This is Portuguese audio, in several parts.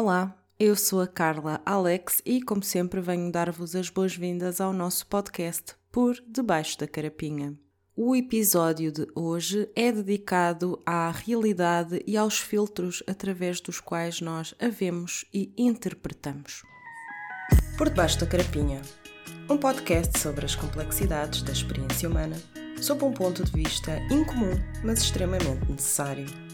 Olá, eu sou a Carla Alex e, como sempre, venho dar-vos as boas-vindas ao nosso podcast Por Debaixo da Carapinha. O episódio de hoje é dedicado à realidade e aos filtros através dos quais nós a vemos e interpretamos. Por Debaixo da Carapinha um podcast sobre as complexidades da experiência humana, sob um ponto de vista incomum, mas extremamente necessário.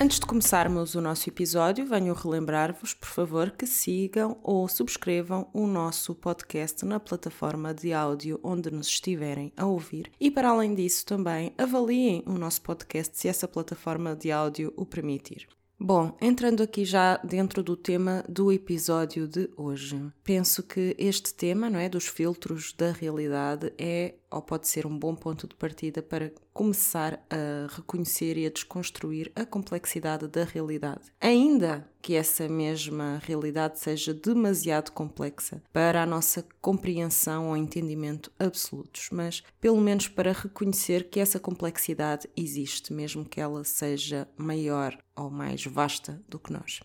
Antes de começarmos o nosso episódio, venho relembrar-vos, por favor, que sigam ou subscrevam o nosso podcast na plataforma de áudio onde nos estiverem a ouvir e, para além disso, também avaliem o nosso podcast se essa plataforma de áudio o permitir. Bom, entrando aqui já dentro do tema do episódio de hoje, penso que este tema, não é, dos filtros da realidade é ou pode ser um bom ponto de partida para começar a reconhecer e a desconstruir a complexidade da realidade. Ainda que essa mesma realidade seja demasiado complexa para a nossa compreensão ou entendimento absolutos, mas pelo menos para reconhecer que essa complexidade existe, mesmo que ela seja maior ou mais vasta do que nós.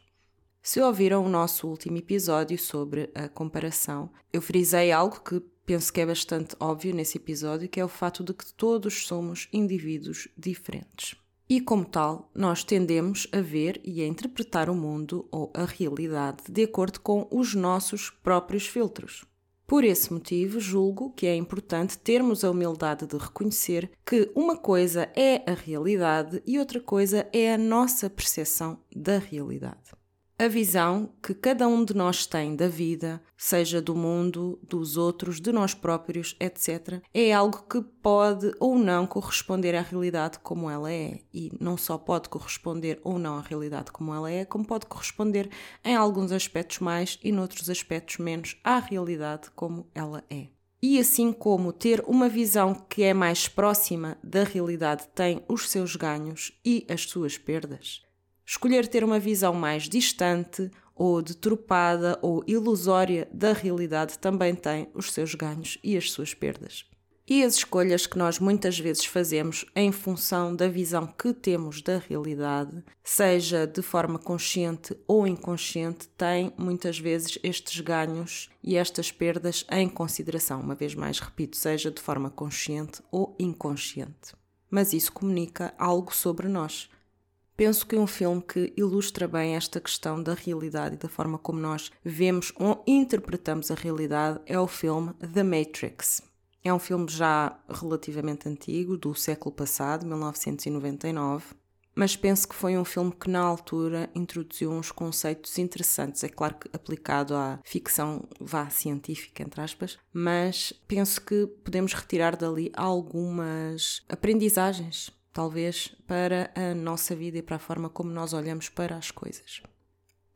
Se ouviram o nosso último episódio sobre a comparação, eu frisei algo que penso que é bastante óbvio nesse episódio, que é o fato de que todos somos indivíduos diferentes. E como tal, nós tendemos a ver e a interpretar o mundo ou a realidade de acordo com os nossos próprios filtros. Por esse motivo, julgo que é importante termos a humildade de reconhecer que uma coisa é a realidade e outra coisa é a nossa percepção da realidade a visão que cada um de nós tem da vida, seja do mundo, dos outros, de nós próprios, etc., é algo que pode ou não corresponder à realidade como ela é. E não só pode corresponder ou não à realidade como ela é, como pode corresponder em alguns aspectos mais e noutros aspectos menos à realidade como ela é. E assim como ter uma visão que é mais próxima da realidade tem os seus ganhos e as suas perdas, Escolher ter uma visão mais distante ou deturpada ou ilusória da realidade também tem os seus ganhos e as suas perdas. E as escolhas que nós muitas vezes fazemos em função da visão que temos da realidade, seja de forma consciente ou inconsciente, têm muitas vezes estes ganhos e estas perdas em consideração. Uma vez mais, repito, seja de forma consciente ou inconsciente. Mas isso comunica algo sobre nós. Penso que um filme que ilustra bem esta questão da realidade e da forma como nós vemos ou interpretamos a realidade é o filme The Matrix. É um filme já relativamente antigo, do século passado, 1999, mas penso que foi um filme que na altura introduziu uns conceitos interessantes. É claro que aplicado à ficção vá científica, entre aspas, mas penso que podemos retirar dali algumas aprendizagens talvez, para a nossa vida e para a forma como nós olhamos para as coisas.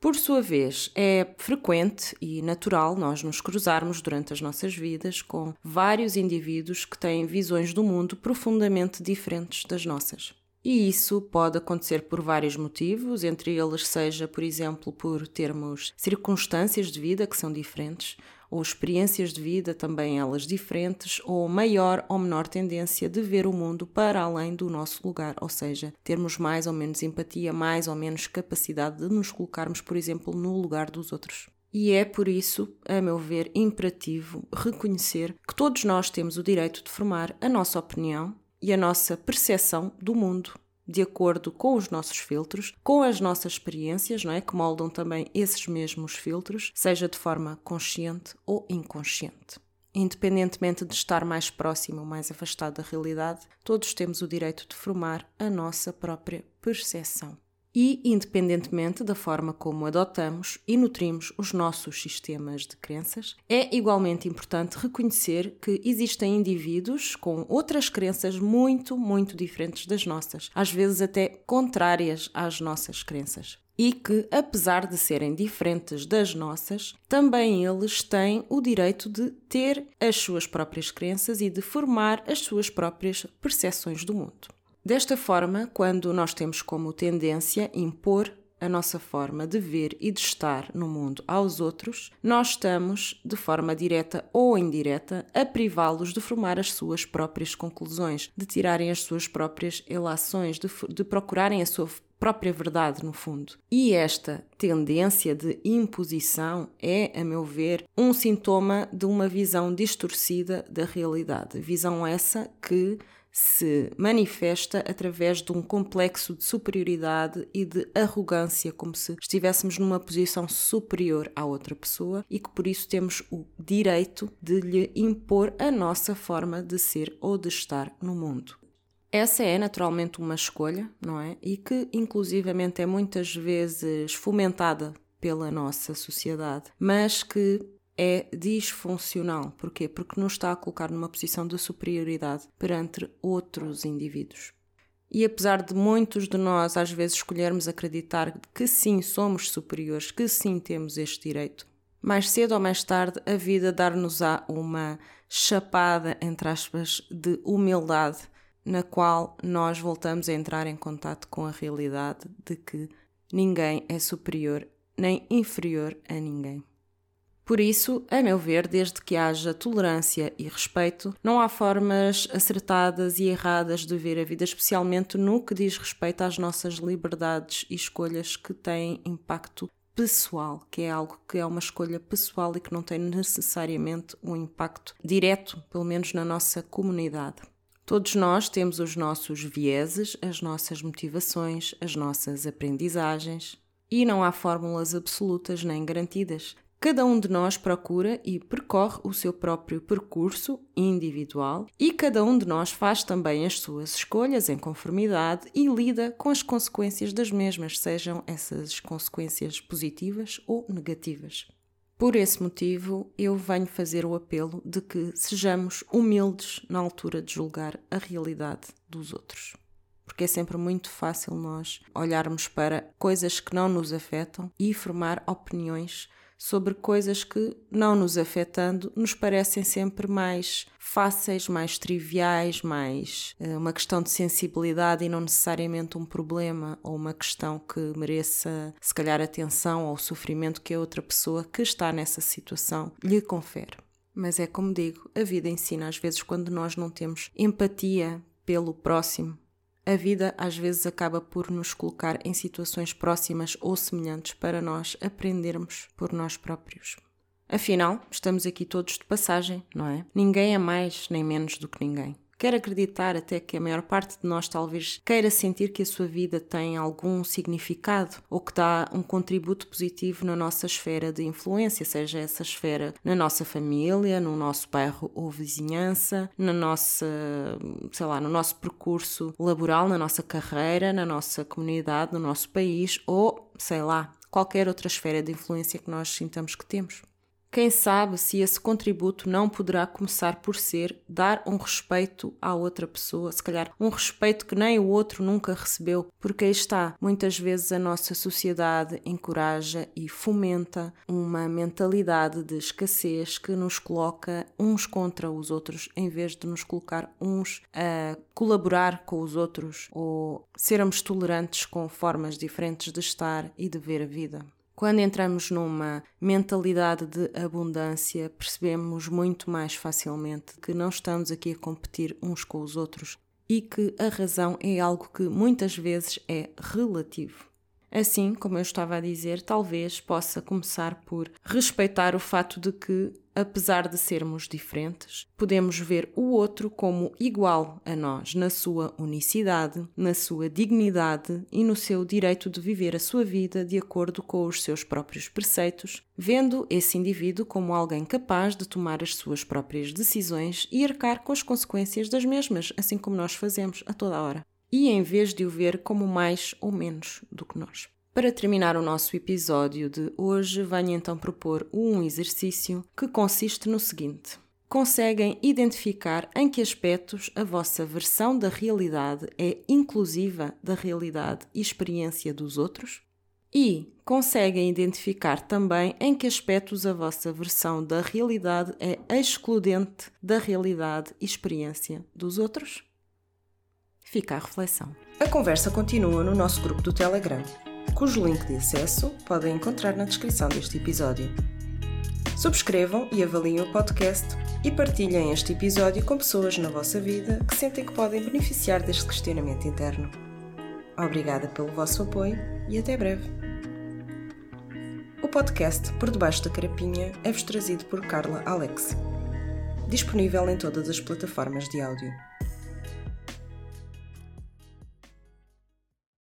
Por sua vez, é frequente e natural nós nos cruzarmos durante as nossas vidas com vários indivíduos que têm visões do mundo profundamente diferentes das nossas. E isso pode acontecer por vários motivos, entre eles seja, por exemplo, por termos circunstâncias de vida que são diferentes, ou experiências de vida também elas diferentes, ou maior ou menor tendência de ver o mundo para além do nosso lugar, ou seja, termos mais ou menos empatia, mais ou menos capacidade de nos colocarmos, por exemplo, no lugar dos outros. E é por isso, a meu ver, imperativo reconhecer que todos nós temos o direito de formar a nossa opinião e a nossa percepção do mundo de acordo com os nossos filtros, com as nossas experiências, não é? Que moldam também esses mesmos filtros, seja de forma consciente ou inconsciente. Independentemente de estar mais próximo ou mais afastado da realidade, todos temos o direito de formar a nossa própria percepção e, independentemente da forma como adotamos e nutrimos os nossos sistemas de crenças, é igualmente importante reconhecer que existem indivíduos com outras crenças muito, muito diferentes das nossas, às vezes até contrárias às nossas crenças. E que, apesar de serem diferentes das nossas, também eles têm o direito de ter as suas próprias crenças e de formar as suas próprias percepções do mundo. Desta forma, quando nós temos como tendência impor a nossa forma de ver e de estar no mundo aos outros, nós estamos, de forma direta ou indireta, a privá-los de formar as suas próprias conclusões, de tirarem as suas próprias relações, de, de procurarem a sua própria verdade, no fundo. E esta tendência de imposição é, a meu ver, um sintoma de uma visão distorcida da realidade. Visão essa que se manifesta através de um complexo de superioridade e de arrogância, como se estivéssemos numa posição superior à outra pessoa e que por isso temos o direito de lhe impor a nossa forma de ser ou de estar no mundo. Essa é naturalmente uma escolha, não é? E que inclusivamente é muitas vezes fomentada pela nossa sociedade, mas que é disfuncional. Porquê? Porque nos está a colocar numa posição de superioridade perante outros indivíduos. E apesar de muitos de nós às vezes escolhermos acreditar que sim somos superiores, que sim temos este direito, mais cedo ou mais tarde a vida dar-nos-á uma chapada, entre aspas, de humildade, na qual nós voltamos a entrar em contato com a realidade de que ninguém é superior nem inferior a ninguém. Por isso, a meu ver, desde que haja tolerância e respeito, não há formas acertadas e erradas de ver a vida, especialmente no que diz respeito às nossas liberdades e escolhas que têm impacto pessoal, que é algo que é uma escolha pessoal e que não tem necessariamente um impacto direto, pelo menos na nossa comunidade. Todos nós temos os nossos vieses, as nossas motivações, as nossas aprendizagens. E não há fórmulas absolutas nem garantidas. Cada um de nós procura e percorre o seu próprio percurso individual e cada um de nós faz também as suas escolhas em conformidade e lida com as consequências das mesmas, sejam essas consequências positivas ou negativas. Por esse motivo, eu venho fazer o apelo de que sejamos humildes na altura de julgar a realidade dos outros. Porque é sempre muito fácil nós olharmos para coisas que não nos afetam e formar opiniões sobre coisas que, não nos afetando, nos parecem sempre mais fáceis, mais triviais, mais uh, uma questão de sensibilidade e não necessariamente um problema ou uma questão que mereça, se calhar, atenção ou sofrimento que a outra pessoa que está nessa situação lhe confere. Mas é como digo, a vida ensina às vezes quando nós não temos empatia pelo próximo, a vida às vezes acaba por nos colocar em situações próximas ou semelhantes para nós aprendermos por nós próprios. Afinal, estamos aqui todos de passagem, não é? Ninguém é mais nem menos do que ninguém. Quero acreditar até que a maior parte de nós talvez queira sentir que a sua vida tem algum significado ou que dá um contributo positivo na nossa esfera de influência, seja essa esfera na nossa família, no nosso bairro ou vizinhança, na nossa, sei lá, no nosso percurso laboral, na nossa carreira, na nossa comunidade, no nosso país ou, sei lá, qualquer outra esfera de influência que nós sintamos que temos. Quem sabe se esse contributo não poderá começar por ser dar um respeito à outra pessoa, se calhar um respeito que nem o outro nunca recebeu, porque aí está, muitas vezes a nossa sociedade encoraja e fomenta uma mentalidade de escassez que nos coloca uns contra os outros em vez de nos colocar uns a colaborar com os outros ou sermos tolerantes com formas diferentes de estar e de ver a vida. Quando entramos numa mentalidade de abundância, percebemos muito mais facilmente que não estamos aqui a competir uns com os outros e que a razão é algo que muitas vezes é relativo. Assim, como eu estava a dizer, talvez possa começar por respeitar o fato de que, apesar de sermos diferentes, podemos ver o outro como igual a nós na sua unicidade, na sua dignidade e no seu direito de viver a sua vida de acordo com os seus próprios preceitos, vendo esse indivíduo como alguém capaz de tomar as suas próprias decisões e arcar com as consequências das mesmas, assim como nós fazemos a toda hora e em vez de o ver como mais ou menos do que nós. Para terminar o nosso episódio de hoje, venho então propor um exercício que consiste no seguinte: conseguem identificar em que aspectos a vossa versão da realidade é inclusiva da realidade e experiência dos outros? E conseguem identificar também em que aspectos a vossa versão da realidade é excludente da realidade e experiência dos outros? Fica a reflexão. A conversa continua no nosso grupo do Telegram, cujo link de acesso podem encontrar na descrição deste episódio. Subscrevam e avaliem o podcast e partilhem este episódio com pessoas na vossa vida que sentem que podem beneficiar deste questionamento interno. Obrigada pelo vosso apoio e até breve. O podcast Por Debaixo da Carapinha é-vos trazido por Carla Alex. Disponível em todas as plataformas de áudio.